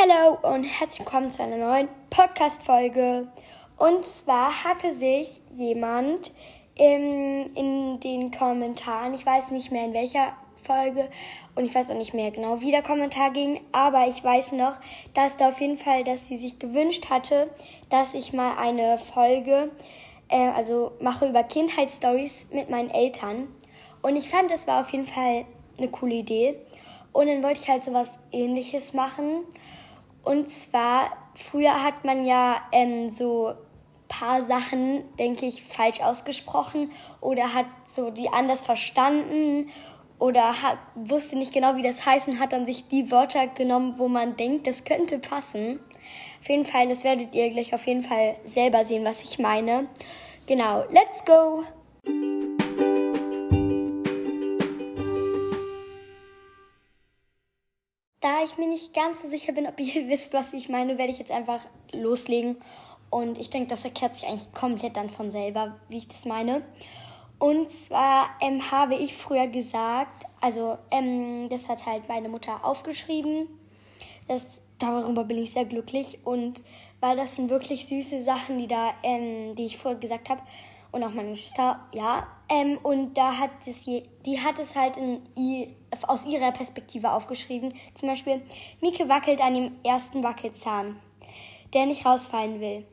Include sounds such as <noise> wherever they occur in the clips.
Hallo und herzlich willkommen zu einer neuen Podcast-Folge. Und zwar hatte sich jemand in, in den Kommentaren, ich weiß nicht mehr in welcher Folge und ich weiß auch nicht mehr genau, wie der Kommentar ging, aber ich weiß noch, dass da auf jeden Fall, dass sie sich gewünscht hatte, dass ich mal eine Folge, äh, also mache über Kindheitsstories mit meinen Eltern. Und ich fand, das war auf jeden Fall eine coole Idee. Und dann wollte ich halt so was ähnliches machen. Und zwar, früher hat man ja ähm, so paar Sachen, denke ich, falsch ausgesprochen oder hat so die anders verstanden oder hat, wusste nicht genau, wie das heißt und hat dann sich die Wörter genommen, wo man denkt, das könnte passen. Auf jeden Fall, das werdet ihr gleich auf jeden Fall selber sehen, was ich meine. Genau, let's go! Ich mir nicht ganz so sicher bin, ob <laughs> ihr wisst, was ich meine, werde ich jetzt einfach loslegen. Und ich denke, das erklärt sich eigentlich komplett dann von selber, wie ich das meine. Und zwar ähm, habe ich früher gesagt, also ähm, das hat halt meine Mutter aufgeschrieben. Das, darüber bin ich sehr glücklich. Und weil das sind wirklich süße Sachen, die da, ähm, die ich vorher gesagt habe. Und auch meine Schwester, ja. Ähm, und da hat es je, die hat es halt in, aus ihrer Perspektive aufgeschrieben. Zum Beispiel, Mieke wackelt an dem ersten Wackelzahn, der nicht rausfallen will.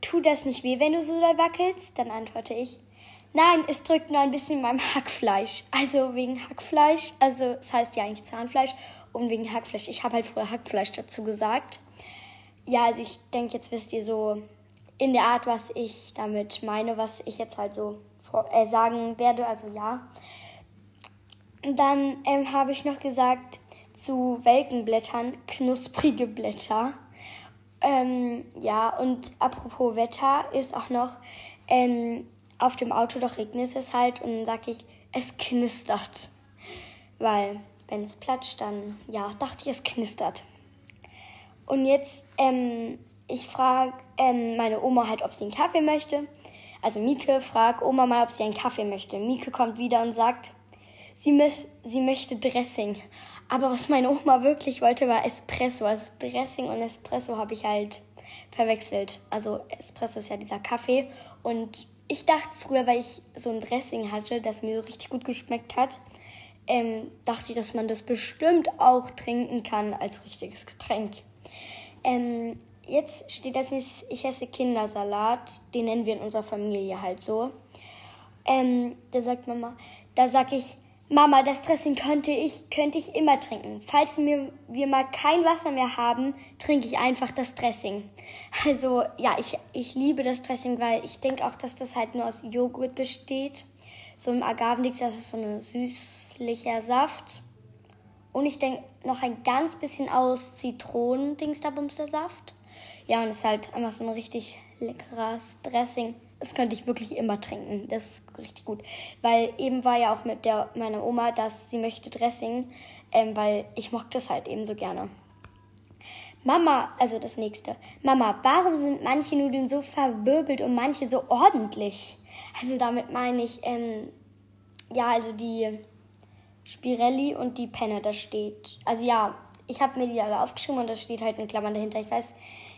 Tut das nicht weh, wenn du so doll wackelst? Dann antworte ich, Nein, es drückt nur ein bisschen beim Hackfleisch. Also wegen Hackfleisch, also es das heißt ja eigentlich Zahnfleisch und wegen Hackfleisch. Ich habe halt früher Hackfleisch dazu gesagt. Ja, also ich denke, jetzt wisst ihr so in der Art, was ich damit meine, was ich jetzt halt so äh, sagen werde. Also ja. Dann ähm, habe ich noch gesagt zu welken Blättern knusprige Blätter. Ähm, ja, und apropos Wetter ist auch noch ähm, auf dem Auto, doch regnet es halt und dann sage ich, es knistert. Weil, wenn es platscht, dann, ja, dachte ich, es knistert. Und jetzt, ähm, ich frage ähm, meine Oma halt, ob sie einen Kaffee möchte. Also Mieke fragt Oma mal, ob sie einen Kaffee möchte. Mieke kommt wieder und sagt, sie, miss, sie möchte Dressing. Aber was meine Oma wirklich wollte, war Espresso. Also Dressing und Espresso habe ich halt verwechselt. Also Espresso ist ja dieser Kaffee und ich dachte früher, weil ich so ein Dressing hatte, das mir so richtig gut geschmeckt hat, ähm, dachte ich, dass man das bestimmt auch trinken kann als richtiges Getränk. Ähm, jetzt steht das nicht, ich esse Kindersalat, den nennen wir in unserer Familie halt so. Ähm, da sagt Mama, da sag ich, Mama, das Dressing könnte ich, könnte ich immer trinken. Falls wir, wir mal kein Wasser mehr haben, trinke ich einfach das Dressing. <laughs> Also ja, ich, ich liebe das Dressing, weil ich denke auch, dass das halt nur aus Joghurt besteht. So im Agavendix, das ist so ein süßlicher Saft. Und ich denke noch ein ganz bisschen aus Zitronen-Dingsterbumster-Saft. Ja, und es ist halt einfach so ein richtig leckeres Dressing das könnte ich wirklich immer trinken. Das ist richtig gut. Weil eben war ja auch mit der, meiner Oma, dass sie möchte Dressing, ähm, weil ich mochte das halt eben so gerne. Mama, also das nächste. Mama, warum sind manche Nudeln so verwirbelt und manche so ordentlich? Also damit meine ich, ähm, ja, also die Spirelli und die Penne, da steht. Also ja, ich habe mir die alle aufgeschrieben und da steht halt in Klammern dahinter. Ich weiß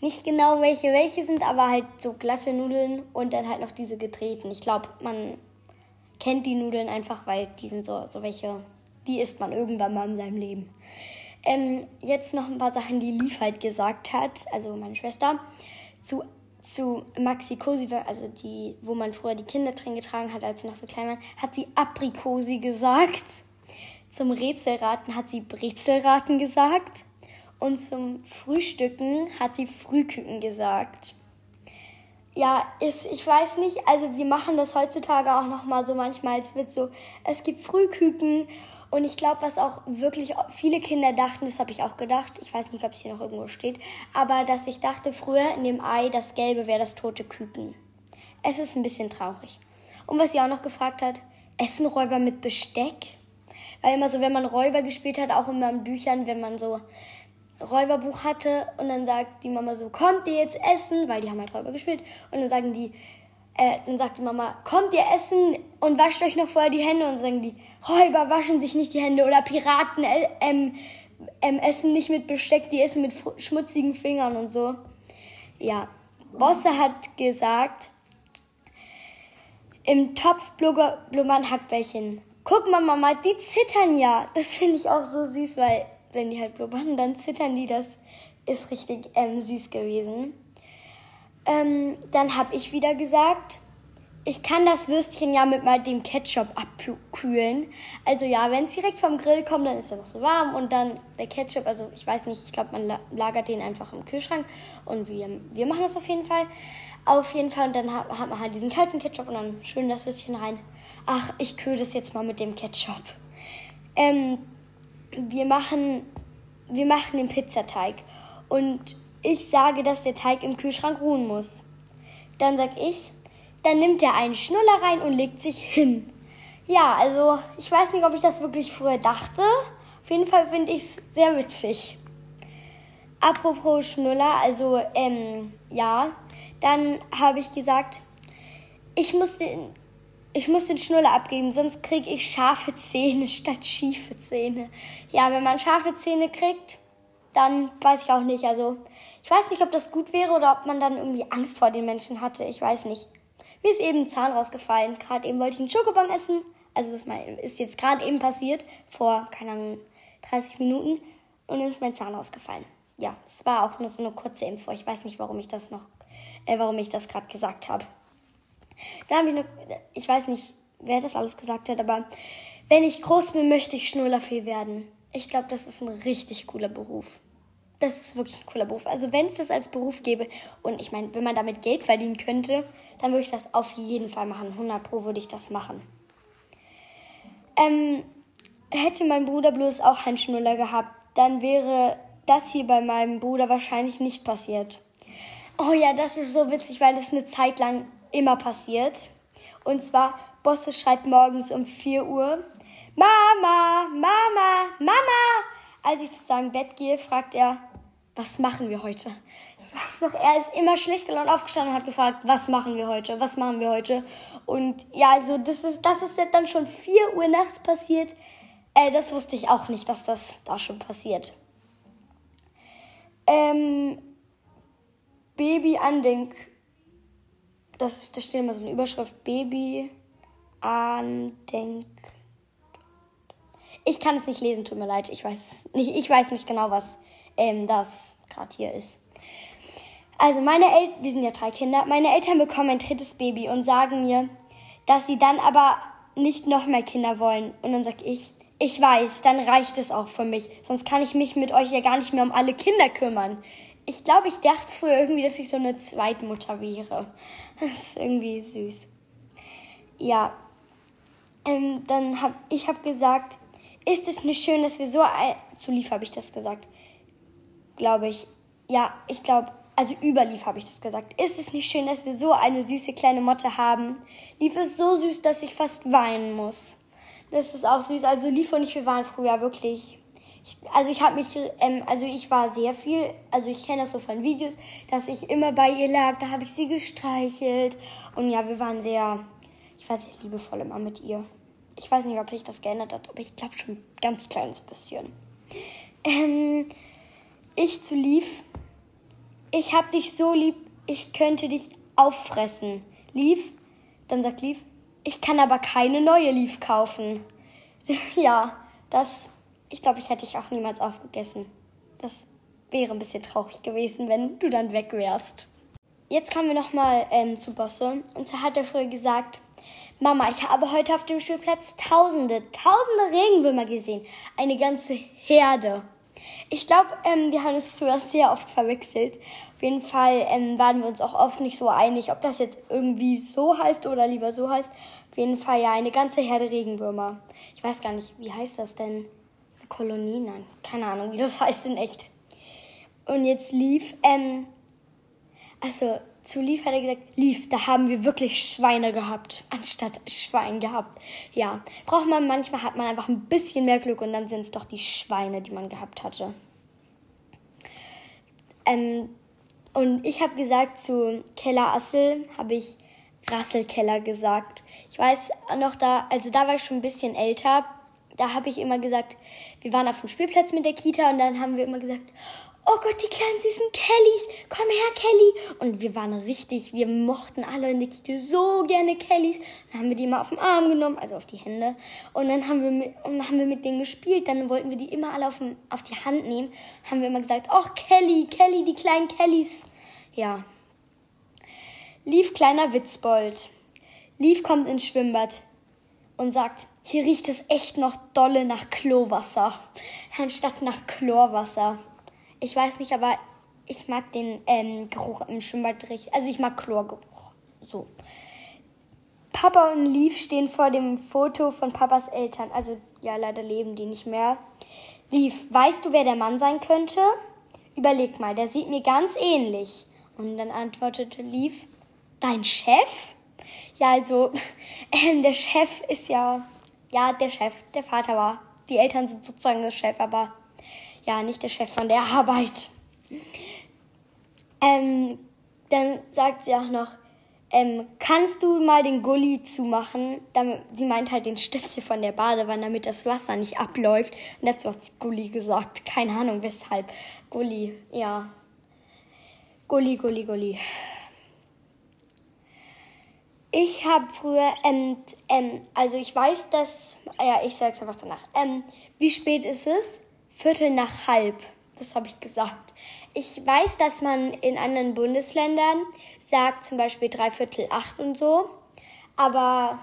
nicht genau, welche welche sind, aber halt so glatte Nudeln und dann halt noch diese gedrehten. Ich glaube, man kennt die Nudeln einfach, weil die sind so, so welche, die isst man irgendwann mal in seinem Leben. Ähm, jetzt noch ein paar Sachen, die Lief halt gesagt hat, also meine Schwester, zu, zu Maxi Cosi, also die, wo man früher die Kinder drin getragen hat, als sie noch so klein waren, hat sie Aprikosi gesagt. Zum Rätselraten hat sie Brezelraten gesagt. Und zum Frühstücken hat sie Frühküken gesagt. Ja, ist, ich weiß nicht, also wir machen das heutzutage auch noch mal so manchmal, es wird so, es gibt Frühküken und ich glaube, was auch wirklich viele Kinder dachten, das habe ich auch gedacht, ich weiß nicht, ob es hier noch irgendwo steht, aber dass ich dachte früher in dem Ei, das Gelbe wäre das tote Küken. Es ist ein bisschen traurig. Und was sie auch noch gefragt hat, essen Räuber mit Besteck? Weil immer so, wenn man Räuber gespielt hat, auch immer in Büchern, wenn man so Räuberbuch hatte und dann sagt die Mama so, kommt ihr jetzt essen, weil die haben halt Räuber gespielt und dann sagen die, äh, dann sagt die Mama, kommt ihr essen und wascht euch noch vorher die Hände und sagen die, Räuber waschen sich nicht die Hände oder Piraten äh, ähm, ähm, essen nicht mit Besteck, die essen mit schmutzigen Fingern und so. Ja, Bosse hat gesagt, im Topf blubbern Hackbällchen. Guck mal, Mama, die zittern ja. Das finde ich auch so süß, weil wenn die halt blubbern, dann zittern die. Das ist richtig ähm, süß gewesen. Ähm, dann habe ich wieder gesagt, ich kann das Würstchen ja mit mal dem Ketchup abkühlen. Also ja, wenn es direkt vom Grill kommt, dann ist er noch so warm und dann der Ketchup, also ich weiß nicht, ich glaube, man lagert den einfach im Kühlschrank und wir, wir machen das auf jeden Fall. Auf jeden Fall und dann hat, hat man halt diesen kalten Ketchup und dann schön das Würstchen rein. Ach, ich kühle das jetzt mal mit dem Ketchup. Ähm, wir machen, wir machen den Pizzateig und ich sage, dass der Teig im Kühlschrank ruhen muss. Dann sag ich, dann nimmt er einen Schnuller rein und legt sich hin. Ja, also ich weiß nicht, ob ich das wirklich früher dachte. Auf jeden Fall finde ich es sehr witzig. Apropos Schnuller, also ähm, ja, dann habe ich gesagt, ich muss den, ich muss den Schnuller abgeben, sonst kriege ich scharfe Zähne statt schiefe Zähne. Ja, wenn man scharfe Zähne kriegt, dann weiß ich auch nicht. Also ich weiß nicht, ob das gut wäre oder ob man dann irgendwie Angst vor den Menschen hatte. Ich weiß nicht. Mir ist eben ein Zahn rausgefallen. Gerade eben wollte ich einen Schokobon essen. Also das ist jetzt gerade eben passiert, vor, keine Ahnung, 30 Minuten. Und dann ist mein Zahn rausgefallen. Ja, es war auch nur so eine kurze Info. Ich weiß nicht, warum ich das noch, äh, warum ich das gerade gesagt habe. Da habe ich noch, ich weiß nicht, wer das alles gesagt hat, aber wenn ich groß bin, möchte ich Schnurlerfee werden. Ich glaube, das ist ein richtig cooler Beruf das ist wirklich ein cooler Beruf. Also wenn es das als Beruf gäbe und ich meine, wenn man damit Geld verdienen könnte, dann würde ich das auf jeden Fall machen. 100 Pro würde ich das machen. Ähm, hätte mein Bruder bloß auch einen Schnuller gehabt, dann wäre das hier bei meinem Bruder wahrscheinlich nicht passiert. Oh ja, das ist so witzig, weil das eine Zeit lang immer passiert. Und zwar, Bosse schreibt morgens um 4 Uhr, Mama, Mama, Mama. Als ich zu seinem Bett gehe, fragt er, was machen wir heute? Ich weiß noch, er ist immer schlecht gelaunt aufgestanden und hat gefragt, was machen wir heute? Was machen wir heute? Und ja, also das ist, das ist dann schon 4 Uhr nachts passiert. Äh, das wusste ich auch nicht, dass das da schon passiert. Ähm, Baby Andenk. Das, da steht immer so eine Überschrift. Baby Andenk. Ich kann es nicht lesen, tut mir leid. Ich weiß nicht, ich weiß nicht genau, was ähm, das gerade hier ist. Also meine Eltern, wir sind ja drei Kinder, meine Eltern bekommen ein drittes Baby und sagen mir, dass sie dann aber nicht noch mehr Kinder wollen. Und dann sag ich, ich weiß, dann reicht es auch für mich. Sonst kann ich mich mit euch ja gar nicht mehr um alle Kinder kümmern. Ich glaube, ich dachte früher irgendwie, dass ich so eine Zweitmutter wäre. <laughs> Das ist irgendwie süß. Ja, ähm, dann hab ich hab gesagt, ist es nicht schön, dass wir so zu lief habe ich das gesagt, glaube ich. Ja, ich glaube, also über Lief habe ich das gesagt. Ist es nicht schön, dass wir so eine süße kleine Motte haben? Lief ist so süß, dass ich fast weinen muss. Das ist auch süß. Also Lief und ich, wir waren früher wirklich. Ich, also ich habe mich, ähm, also ich war sehr viel, also ich kenne das so von Videos, dass ich immer bei ihr lag. Da habe ich sie gestreichelt und ja, wir waren sehr, ich war sehr liebevoll immer mit ihr. Ich weiß nicht, ob sich das geändert hat, aber ich glaube schon ein ganz kleines bisschen. Ähm, ich zu Lief. Ich hab dich so lieb, ich könnte dich auffressen. Lief, dann sagt Lief, ich kann aber keine neue Lief kaufen. <laughs> ja, das, ich glaube, ich hätte dich auch niemals aufgegessen. Das wäre ein bisschen traurig gewesen, wenn du dann weg wärst. Jetzt kommen wir nochmal ähm, zu Bosse. Und zwar hat er früher gesagt, Mama, ich habe heute auf dem Spielplatz tausende, tausende Regenwürmer gesehen. Eine ganze Herde. Ich glaube, ähm, wir haben es früher sehr oft verwechselt. Auf jeden Fall ähm, waren wir uns auch oft nicht so einig, ob das jetzt irgendwie so heißt oder lieber so heißt. Auf jeden Fall ja eine ganze Herde Regenwürmer. Ich weiß gar nicht, wie heißt das denn? Kolonie? Nein, keine Ahnung, wie das <laughs> heißt in echt. Und jetzt lief, ähm, also zu Lief hat er gesagt, Lief, da haben wir wirklich Schweine gehabt, anstatt Schwein gehabt. Ja, braucht man manchmal, hat man einfach ein bisschen mehr Glück und dann sind es doch die Schweine, die man gehabt hatte. Ähm, und ich habe gesagt, zu Keller Assel habe ich Rasselkeller gesagt. Ich weiß noch da, also da war ich schon ein bisschen älter. Da habe ich immer gesagt, wir waren auf dem Spielplatz mit der Kita und dann haben wir immer gesagt, oh Gott, die kleinen süßen Kellys, komm her, Kelly. Und wir waren richtig, wir mochten alle in der Kita so gerne Kellys. Dann haben wir die immer auf den Arm genommen, also auf die Hände. Und dann haben wir mit, und dann haben wir mit denen gespielt. Dann wollten wir die immer alle auf, den, auf die Hand nehmen. Haben wir immer gesagt, oh Kelly, Kelly, die kleinen Kellys. Ja. Lief kleiner Witzbold. Lief kommt ins Schwimmbad und sagt, hier riecht es echt noch dolle nach Klowasser, anstatt nach Chlorwasser. Ich weiß nicht, aber ich mag den ähm, Geruch im Schwimmbad richtig. Also ich mag Chlorgeruch. So. Papa und Lief stehen vor dem Foto von Papas Eltern. Also ja, leider leben die nicht mehr. Lief, weißt du, wer der Mann sein könnte? Überleg mal, der sieht mir ganz ähnlich. Und dann antwortete Lief, dein Chef? Ja, also <laughs> ähm, der Chef ist ja, ja, der Chef, der Vater war. Die Eltern sind sozusagen der Chef, aber ja, nicht der Chef von der <laughs> Arbeit. Ähm, dann sagt sie auch noch, ähm, kannst du mal den Gully zumachen? Damit, sie meint halt den Stöpsel von der Badewanne, damit das Wasser nicht abläuft. Und dazu hat sie Gully gesagt. Keine Ahnung weshalb. Gully, ja. Gully, Gully, Gully. Ich habe früher, ähm, ähm, also ich weiß, dass, ja, ich sag's einfach danach. Ähm, wie spät ist es? Viertel nach halb. Das habe ich gesagt. Ich weiß, dass man in anderen Bundesländern sagt zum Beispiel dreiviertel acht und so. Aber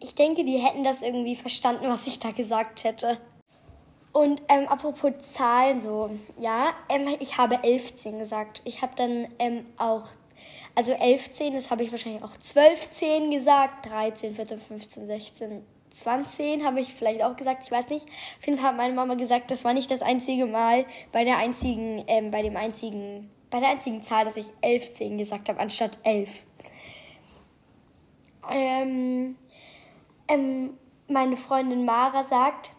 ich denke, die hätten das irgendwie verstanden, <laughs> was ich da gesagt hätte. Und ähm, apropos Zahlen so, ja, ähm, ich habe 11 gesagt. Ich habe dann ähm, auch also 11 10, das habe ich wahrscheinlich auch 12 10 gesagt, 13, 14, 15, 16, 20 habe ich vielleicht auch gesagt, ich weiß nicht. Auf jeden Fall hat meine Mama gesagt, das war nicht das einzige Mal bei der einzigen, ähm, bei dem einzigen, bei der einzigen Zahl, dass ich 11 10 gesagt habe, anstatt 11. Ähm, ähm, meine Freundin Mara sagt,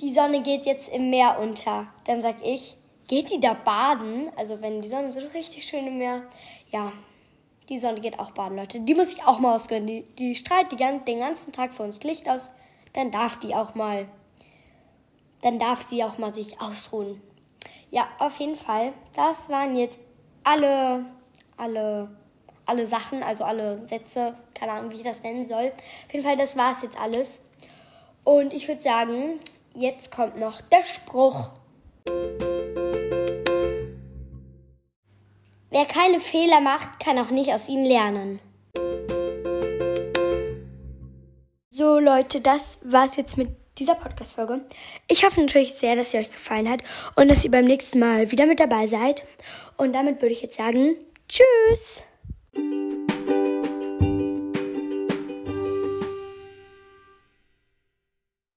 die Sonne geht jetzt im Meer unter. Dann sag ich, geht die da baden? Also wenn die Sonne so richtig schön im Meer, ja, die Sonne geht auch baden, Leute. Die muss ich auch mal ausgönnen. Die, die strahlt die, den ganzen Tag für uns Licht aus. Dann darf die auch mal, dann darf die auch mal sich ausruhen. Ja, auf jeden Fall. Das waren jetzt alle, alle, alle Sachen, also alle Sätze. Keine Ahnung, wie ich das nennen soll. Auf jeden Fall, das war es jetzt alles. Und ich würde sagen, jetzt kommt noch der Spruch. Wer keine Fehler macht, kann auch nicht aus ihnen lernen. So Leute, das war's jetzt mit dieser Podcast-Folge. Ich hoffe natürlich sehr, dass sie euch gefallen hat und dass ihr beim nächsten Mal wieder mit dabei seid. Und damit würde ich jetzt sagen, tschüss!